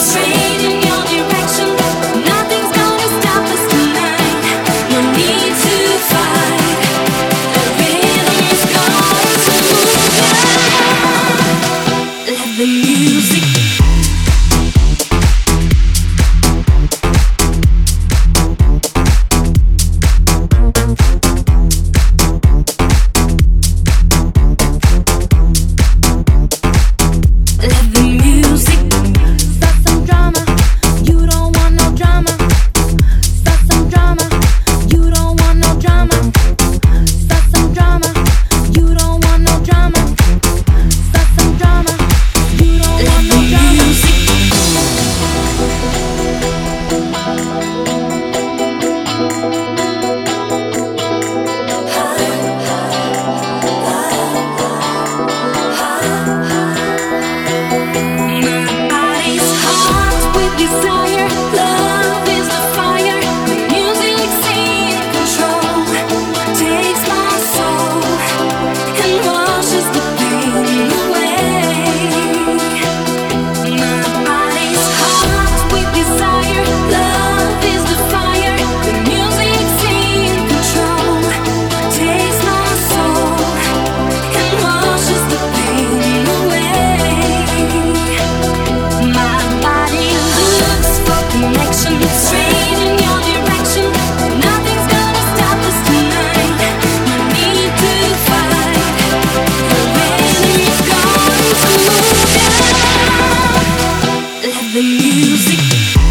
connection, music.